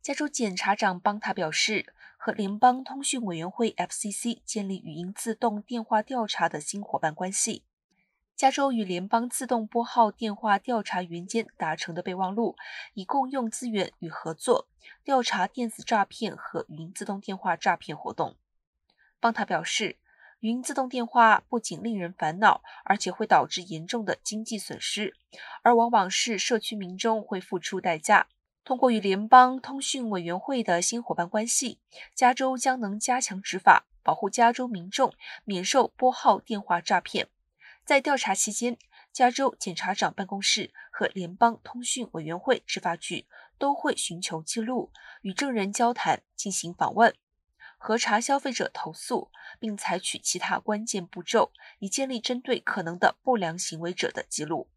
加州检察长邦塔表示，和联邦通讯委员会 （FCC） 建立语音自动电话调查的新伙伴关系。加州与联邦自动拨号电话调查员间达成的备忘录，以共用资源与合作调查电子诈骗和语音自动电话诈骗活动。邦塔表示，语音自动电话不仅令人烦恼，而且会导致严重的经济损失，而往往是社区民众会付出代价。通过与联邦通讯委员会的新伙伴关系，加州将能加强执法，保护加州民众免受拨号电话诈骗。在调查期间，加州检察长办公室和联邦通讯委员会执法局都会寻求记录、与证人交谈、进行访问、核查消费者投诉，并采取其他关键步骤，以建立针对可能的不良行为者的记录。